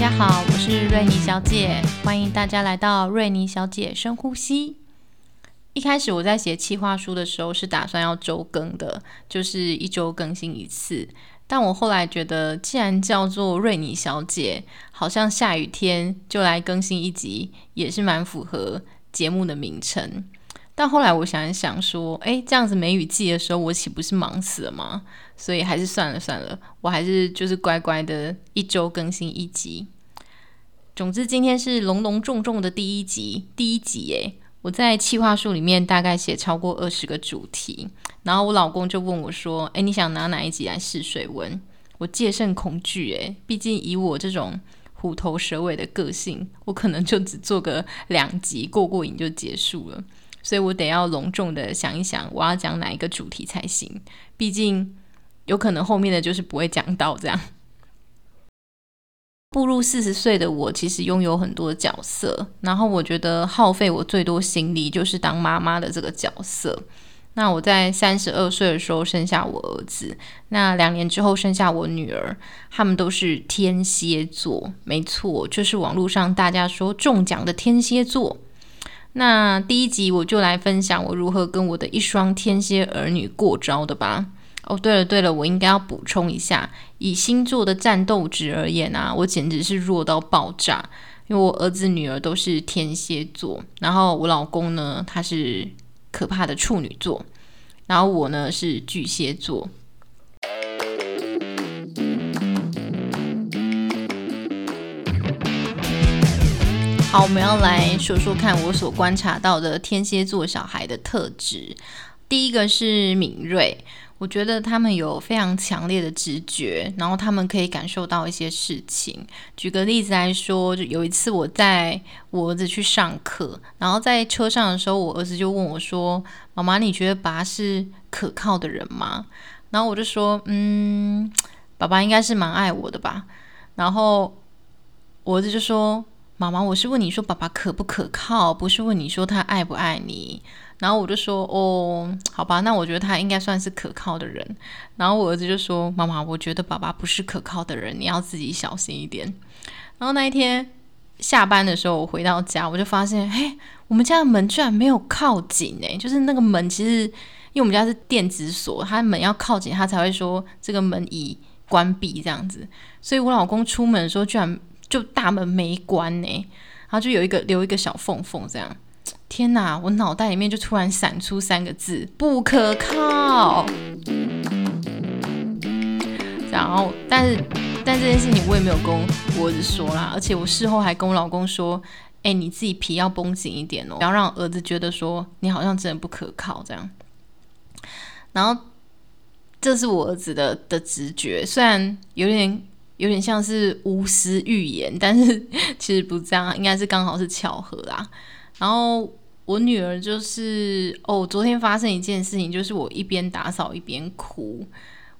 大家好，我是瑞妮小姐，欢迎大家来到瑞妮小姐深呼吸。一开始我在写企划书的时候是打算要周更的，就是一周更新一次。但我后来觉得，既然叫做瑞妮小姐，好像下雨天就来更新一集，也是蛮符合节目的名称。但后来我想一想，说，哎，这样子梅雨季的时候，我岂不是忙死了吗？所以还是算了算了，我还是就是乖乖的一周更新一集。总之，今天是隆隆重重的第一集，第一集诶，我在企划书里面大概写超过二十个主题，然后我老公就问我说：“诶，你想拿哪一集来试水温？”我戒慎恐惧，诶，毕竟以我这种虎头蛇尾的个性，我可能就只做个两集过过瘾就结束了。所以我得要隆重的想一想，我要讲哪一个主题才行。毕竟有可能后面的就是不会讲到这样。步入四十岁的我，其实拥有很多角色，然后我觉得耗费我最多心力就是当妈妈的这个角色。那我在三十二岁的时候生下我儿子，那两年之后生下我女儿，他们都是天蝎座，没错，就是网络上大家说中奖的天蝎座。那第一集我就来分享我如何跟我的一双天蝎儿女过招的吧。哦，对了对了，我应该要补充一下，以星座的战斗值而言啊，我简直是弱到爆炸。因为我儿子女儿都是天蝎座，然后我老公呢他是可怕的处女座，然后我呢是巨蟹座。好，我们要来说说看我所观察到的天蝎座小孩的特质。第一个是敏锐，我觉得他们有非常强烈的直觉，然后他们可以感受到一些事情。举个例子来说，就有一次我带我儿子去上课，然后在车上的时候，我儿子就问我说：“妈妈，你觉得爸是可靠的人吗？”然后我就说：“嗯，爸爸应该是蛮爱我的吧。”然后我儿子就说。妈妈，我是问你说爸爸可不可靠，不是问你说他爱不爱你。然后我就说，哦，好吧，那我觉得他应该算是可靠的人。然后我儿子就说，妈妈，我觉得爸爸不是可靠的人，你要自己小心一点。然后那一天下班的时候，我回到家，我就发现，嘿，我们家的门居然没有靠紧诶，就是那个门其实，因为我们家是电子锁，它门要靠紧，它才会说这个门已关闭这样子。所以我老公出门的时候居然。就大门没关呢，然后就有一个留一个小缝缝，这样。天哪，我脑袋里面就突然闪出三个字：不可靠。然后，但是，但这件事情我也没有跟我儿子说啦，而且我事后还跟我老公说：“哎，你自己皮要绷紧一点哦，不要让儿子觉得说你好像真的不可靠这样。”然后，这是我儿子的的直觉，虽然有点。有点像是巫师预言，但是 其实不这样，应该是刚好是巧合啦。然后我女儿就是哦，昨天发生一件事情，就是我一边打扫一边哭。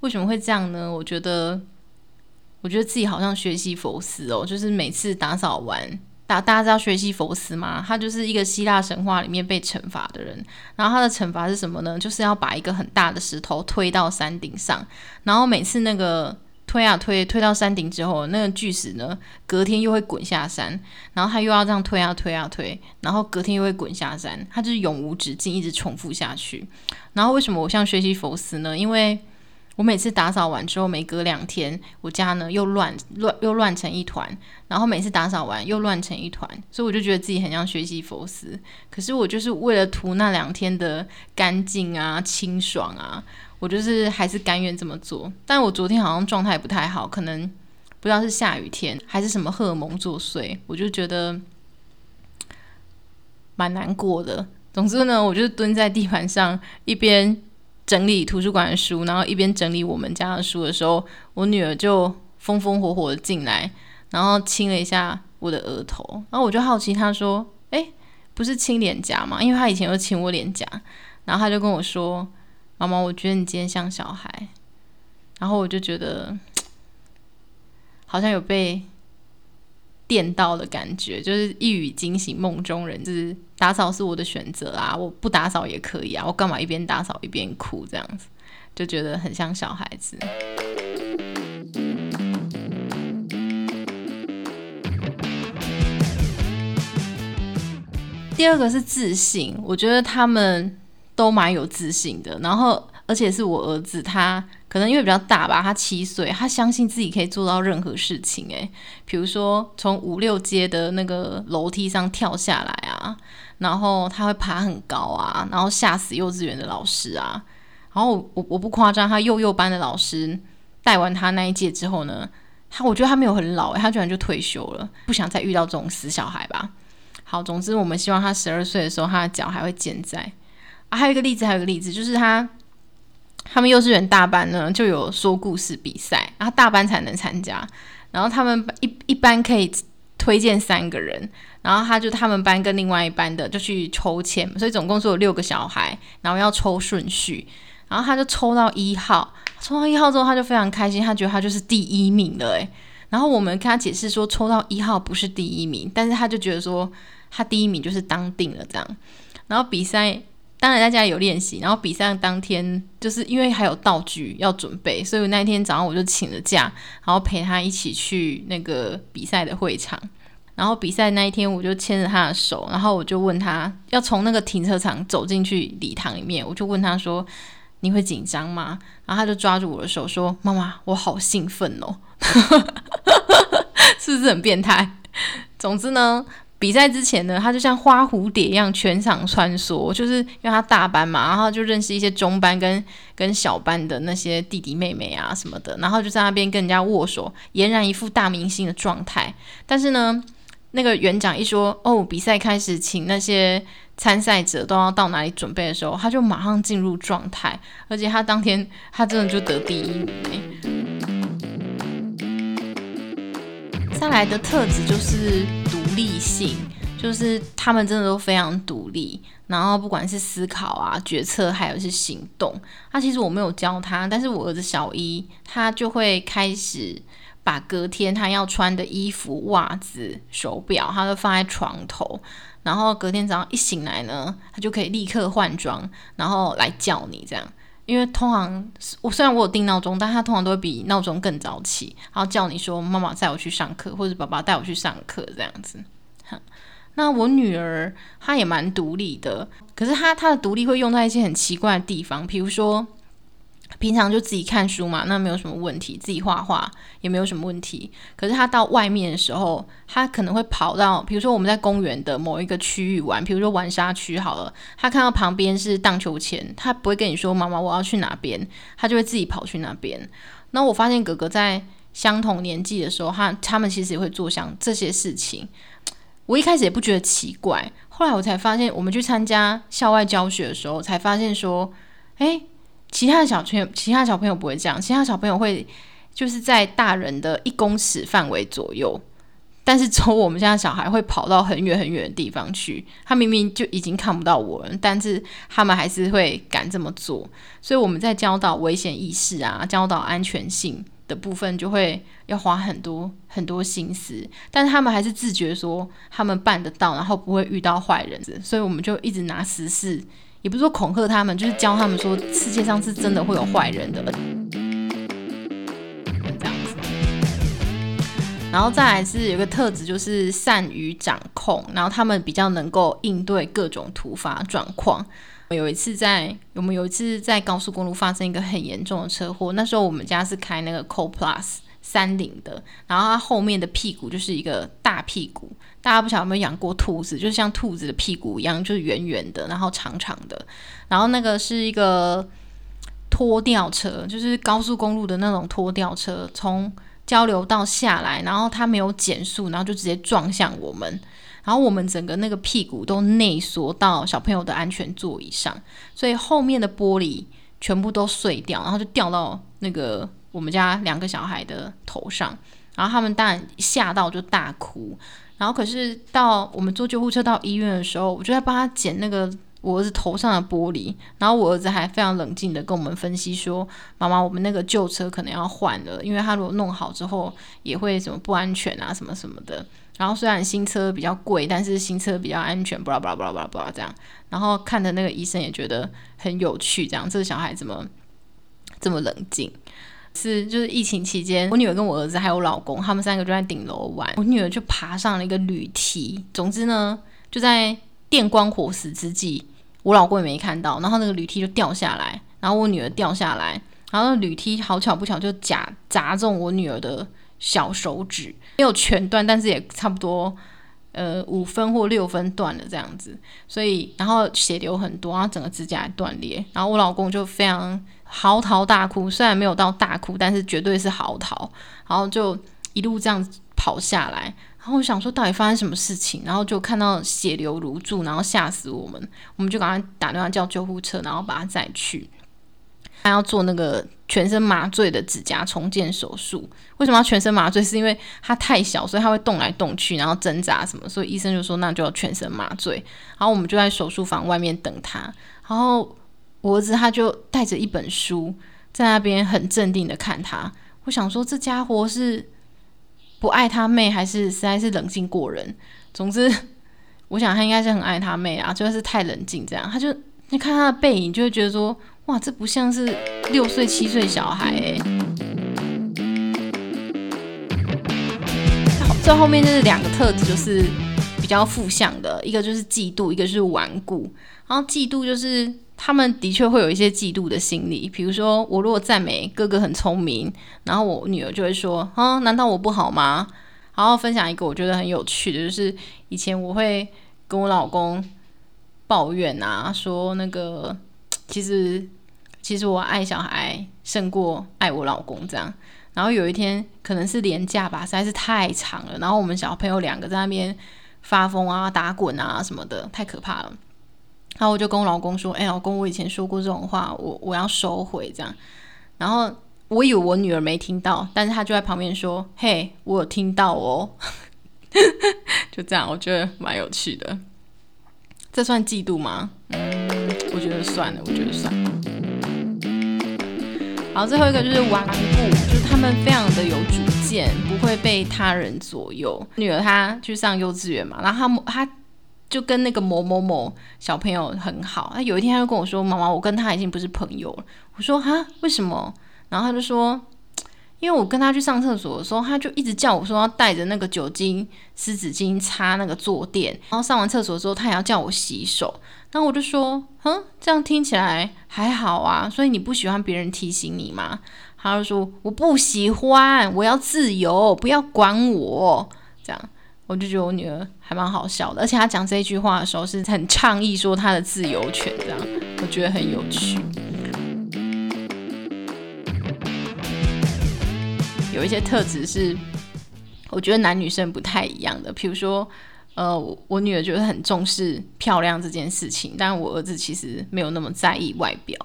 为什么会这样呢？我觉得，我觉得自己好像学习佛斯哦，就是每次打扫完，大大家知道学习佛斯吗？他就是一个希腊神话里面被惩罚的人。然后他的惩罚是什么呢？就是要把一个很大的石头推到山顶上，然后每次那个。推啊推，推到山顶之后，那个巨石呢，隔天又会滚下山，然后他又要这样推啊推啊推，然后隔天又会滚下山，他就是永无止境，一直重复下去。然后为什么我像学习佛斯呢？因为我每次打扫完之后，每隔两天，我家呢又乱乱又乱成一团，然后每次打扫完又乱成一团，所以我就觉得自己很像学习佛斯。可是我就是为了图那两天的干净啊、清爽啊。我就是还是甘愿这么做，但我昨天好像状态不太好，可能不知道是下雨天还是什么荷尔蒙作祟，我就觉得蛮难过的。总之呢，我就蹲在地板上，一边整理图书馆的书，然后一边整理我们家的书的时候，我女儿就风风火火的进来，然后亲了一下我的额头，然后我就好奇，他说：“哎，不是亲脸颊吗？”因为她以前有亲我脸颊，然后她就跟我说：“妈妈，我觉得你今天像小孩。”然后我就觉得好像有被电到的感觉，就是一语惊醒梦中人，就是打扫是我的选择啊，我不打扫也可以啊，我干嘛一边打扫一边哭这样子，就觉得很像小孩子。第二个是自信，我觉得他们都蛮有自信的，然后而且是我儿子，他可能因为比较大吧，他七岁，他相信自己可以做到任何事情，诶，比如说从五六阶的那个楼梯上跳下来啊，然后他会爬很高啊，然后吓死幼稚园的老师啊，然后我我不夸张，他幼幼班的老师带完他那一届之后呢，他我觉得他没有很老，诶，他居然就退休了，不想再遇到这种死小孩吧。好，总之我们希望他十二岁的时候，他的脚还会健在。啊，还有一个例子，还有一个例子，就是他他们幼稚园大班呢就有说故事比赛，然后大班才能参加，然后他们一一般可以推荐三个人，然后他就他们班跟另外一班的就去抽签，所以总共是有六个小孩，然后要抽顺序，然后他就抽到一号，抽到一号之后他就非常开心，他觉得他就是第一名了，诶。然后我们跟他解释说抽到一号不是第一名，但是他就觉得说。他第一名就是当定了这样，然后比赛当然在家有练习，然后比赛当天就是因为还有道具要准备，所以那一天早上我就请了假，然后陪他一起去那个比赛的会场。然后比赛那一天我就牵着他的手，然后我就问他要从那个停车场走进去礼堂里面，我就问他说：“你会紧张吗？”然后他就抓住我的手说：“妈妈，我好兴奋哦！” 是不是很变态？总之呢。比赛之前呢，他就像花蝴蝶一样全场穿梭，就是因为他大班嘛，然后就认识一些中班跟跟小班的那些弟弟妹妹啊什么的，然后就在那边跟人家握手，俨然一副大明星的状态。但是呢，那个园长一说哦，比赛开始，请那些参赛者都要到哪里准备的时候，他就马上进入状态，而且他当天他真的就得第一名。再来的特质就是独。立性就是他们真的都非常独立，然后不管是思考啊、决策，还有是行动。那其实我没有教他，但是我儿子小一，他就会开始把隔天他要穿的衣服、袜子、手表，他都放在床头，然后隔天早上一醒来呢，他就可以立刻换装，然后来叫你这样。因为通常我虽然我有定闹钟，但他通常都会比闹钟更早起，然后叫你说妈妈载我去上课，或者爸爸带我去上课这样子。那我女儿她也蛮独立的，可是她她的独立会用在一些很奇怪的地方，比如说。平常就自己看书嘛，那没有什么问题；自己画画也没有什么问题。可是他到外面的时候，他可能会跑到，比如说我们在公园的某一个区域玩，比如说玩沙区好了，他看到旁边是荡秋千，他不会跟你说妈妈我要去哪边，他就会自己跑去那边。那我发现哥哥在相同年纪的时候，他他们其实也会做像这些事情。我一开始也不觉得奇怪，后来我才发现，我们去参加校外教学的时候，才发现说，哎。其他的小朋友，其他小朋友不会这样。其他小朋友会就是在大人的一公尺范围左右，但是从我们家小孩会跑到很远很远的地方去。他明明就已经看不到我了，但是他们还是会敢这么做。所以我们在教导危险意识啊，教导安全性的部分，就会要花很多很多心思。但是他们还是自觉说他们办得到，然后不会遇到坏人。所以我们就一直拿实事。也不是说恐吓他们，就是教他们说世界上是真的会有坏人的，这样子。然后再来是有个特质，就是善于掌控，然后他们比较能够应对各种突发状况。有一次在我们有一次在高速公路发生一个很严重的车祸，那时候我们家是开那个 Co Plus。三菱的，然后它后面的屁股就是一个大屁股。大家不晓得有没有养过兔子，就像兔子的屁股一样，就是圆圆的，然后长长的。然后那个是一个拖吊车，就是高速公路的那种拖吊车，从交流道下来，然后它没有减速，然后就直接撞向我们。然后我们整个那个屁股都内缩到小朋友的安全座椅上，所以后面的玻璃全部都碎掉，然后就掉到那个。我们家两个小孩的头上，然后他们当然吓到就大哭。然后可是到我们坐救护车到医院的时候，我就在帮他捡那个我儿子头上的玻璃。然后我儿子还非常冷静的跟我们分析说：“妈妈，我们那个旧车可能要换了，因为他如果弄好之后也会什么不安全啊，什么什么的。然后虽然新车比较贵，但是新车比较安全，巴拉巴拉巴拉巴拉这样。然后看的那个医生也觉得很有趣，这样这个小孩怎么这么冷静？”是，就是疫情期间，我女儿跟我儿子还有我老公，他们三个就在顶楼玩。我女儿就爬上了一个铝梯。总之呢，就在电光火石之际，我老公也没看到，然后那个铝梯就掉下来，然后我女儿掉下来，然后铝梯好巧不巧就夹砸中我女儿的小手指，没有全断，但是也差不多呃五分或六分断了这样子。所以，然后血流很多，然后整个指甲断裂，然后我老公就非常。嚎啕大哭，虽然没有到大哭，但是绝对是嚎啕。然后就一路这样跑下来，然后我想说到底发生什么事情，然后就看到血流如注，然后吓死我们，我们就赶快打电话叫救护车，然后把他载去。他要做那个全身麻醉的指甲重建手术。为什么要全身麻醉？是因为他太小，所以他会动来动去，然后挣扎什么，所以医生就说那就要全身麻醉。然后我们就在手术房外面等他，然后。我儿子他就带着一本书在那边很镇定的看他，我想说这家伙是不爱他妹，还是实在是冷静过人？总之，我想他应该是很爱他妹啊，就是太冷静这样。他就你看他的背影，就会觉得说，哇，这不像是六岁七岁小孩哎。最后面就是两个特质，就是比较负向的，一个就是嫉妒，一个是顽固。然后嫉妒就是。他们的确会有一些嫉妒的心理，比如说我如果赞美哥哥很聪明，然后我女儿就会说：“啊，难道我不好吗？”然后分享一个我觉得很有趣的，就是以前我会跟我老公抱怨啊，说那个其实其实我爱小孩胜过爱我老公这样。然后有一天可能是年假吧，实在是太长了，然后我们小朋友两个在那边发疯啊、打滚啊什么的，太可怕了。然后我就跟我老公说：“哎，老公，我以前说过这种话，我我要收回这样。”然后我以为我女儿没听到，但是她就在旁边说：“嘿，我有听到哦。”就这样，我觉得蛮有趣的。这算嫉妒吗？我觉得算了，我觉得算了。然后，最后一个就是顽固，就是他们非常的有主见，不会被他人左右。女儿她去上幼稚园嘛，然后她她。就跟那个某某某小朋友很好，他有一天他就跟我说：“妈妈，我跟他已经不是朋友了。”我说：“哈，为什么？”然后他就说：“因为我跟他去上厕所的时候，他就一直叫我说要带着那个酒精湿纸巾擦那个坐垫，然后上完厕所之后，他也要叫我洗手。然后我就说：‘哼，这样听起来还好啊，所以你不喜欢别人提醒你吗？’他就说：‘我不喜欢，我要自由，不要管我。’这样。”我就觉得我女儿还蛮好笑的，而且她讲这句话的时候是很倡议说她的自由权，这样我觉得很有趣。有一些特质是我觉得男女生不太一样的，比如说，呃，我女儿就是很重视漂亮这件事情，但我儿子其实没有那么在意外表。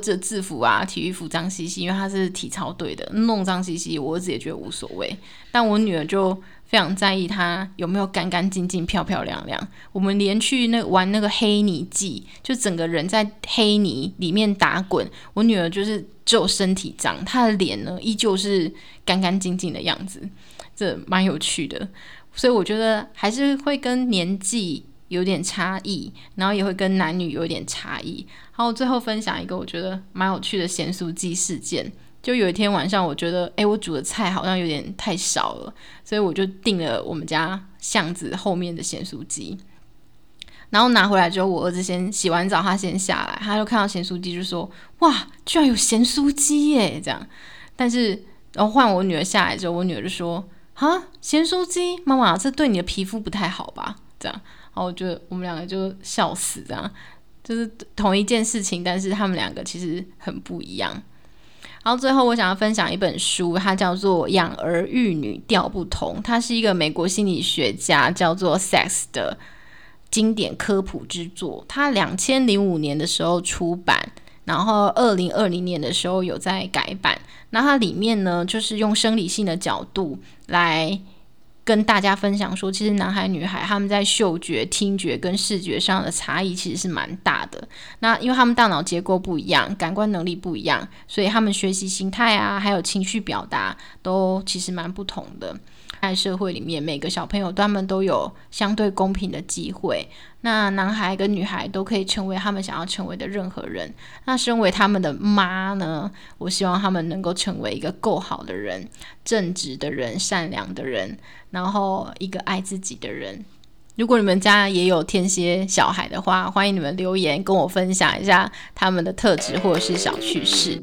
这制服啊，体育服脏兮兮，因为他是体操队的，弄脏兮兮，我儿子也觉得无所谓。但我女儿就非常在意他有没有干干净净、漂漂亮亮。我们连去那玩那个黑泥祭，就整个人在黑泥里面打滚，我女儿就是只有身体脏，她的脸呢依旧是干干净净的样子，这蛮有趣的。所以我觉得还是会跟年纪。有点差异，然后也会跟男女有点差异。好，最后分享一个我觉得蛮有趣的咸酥鸡事件。就有一天晚上，我觉得，哎，我煮的菜好像有点太少了，所以我就订了我们家巷子后面的咸酥鸡。然后拿回来之后，我儿子先洗完澡，他先下来，他就看到咸酥鸡，就说：“哇，居然有咸酥鸡耶！”这样。但是，然后换我女儿下来之后，我女儿就说：“啊，咸酥鸡，妈妈，这对你的皮肤不太好吧？”这样。然后我觉得我们两个就笑死，这样就是同一件事情，但是他们两个其实很不一样。然后最后我想要分享一本书，它叫做《养儿育女调不同》，它是一个美国心理学家叫做 Sex 的经典科普之作。它两千零五年的时候出版，然后二零二零年的时候有在改版。那它里面呢，就是用生理性的角度来跟大家分享说，其实男孩女孩他们在嗅觉、听觉跟视觉上的差异其实是蛮大的。那因为他们大脑结构不一样，感官能力不一样，所以他们学习形态啊，还有情绪表达都其实蛮不同的。在社会里面，每个小朋友他们都有相对公平的机会。那男孩跟女孩都可以成为他们想要成为的任何人。那身为他们的妈呢，我希望他们能够成为一个够好的人、正直的人、善良的人，然后一个爱自己的人。如果你们家也有天蝎小孩的话，欢迎你们留言跟我分享一下他们的特质或者是小趣事。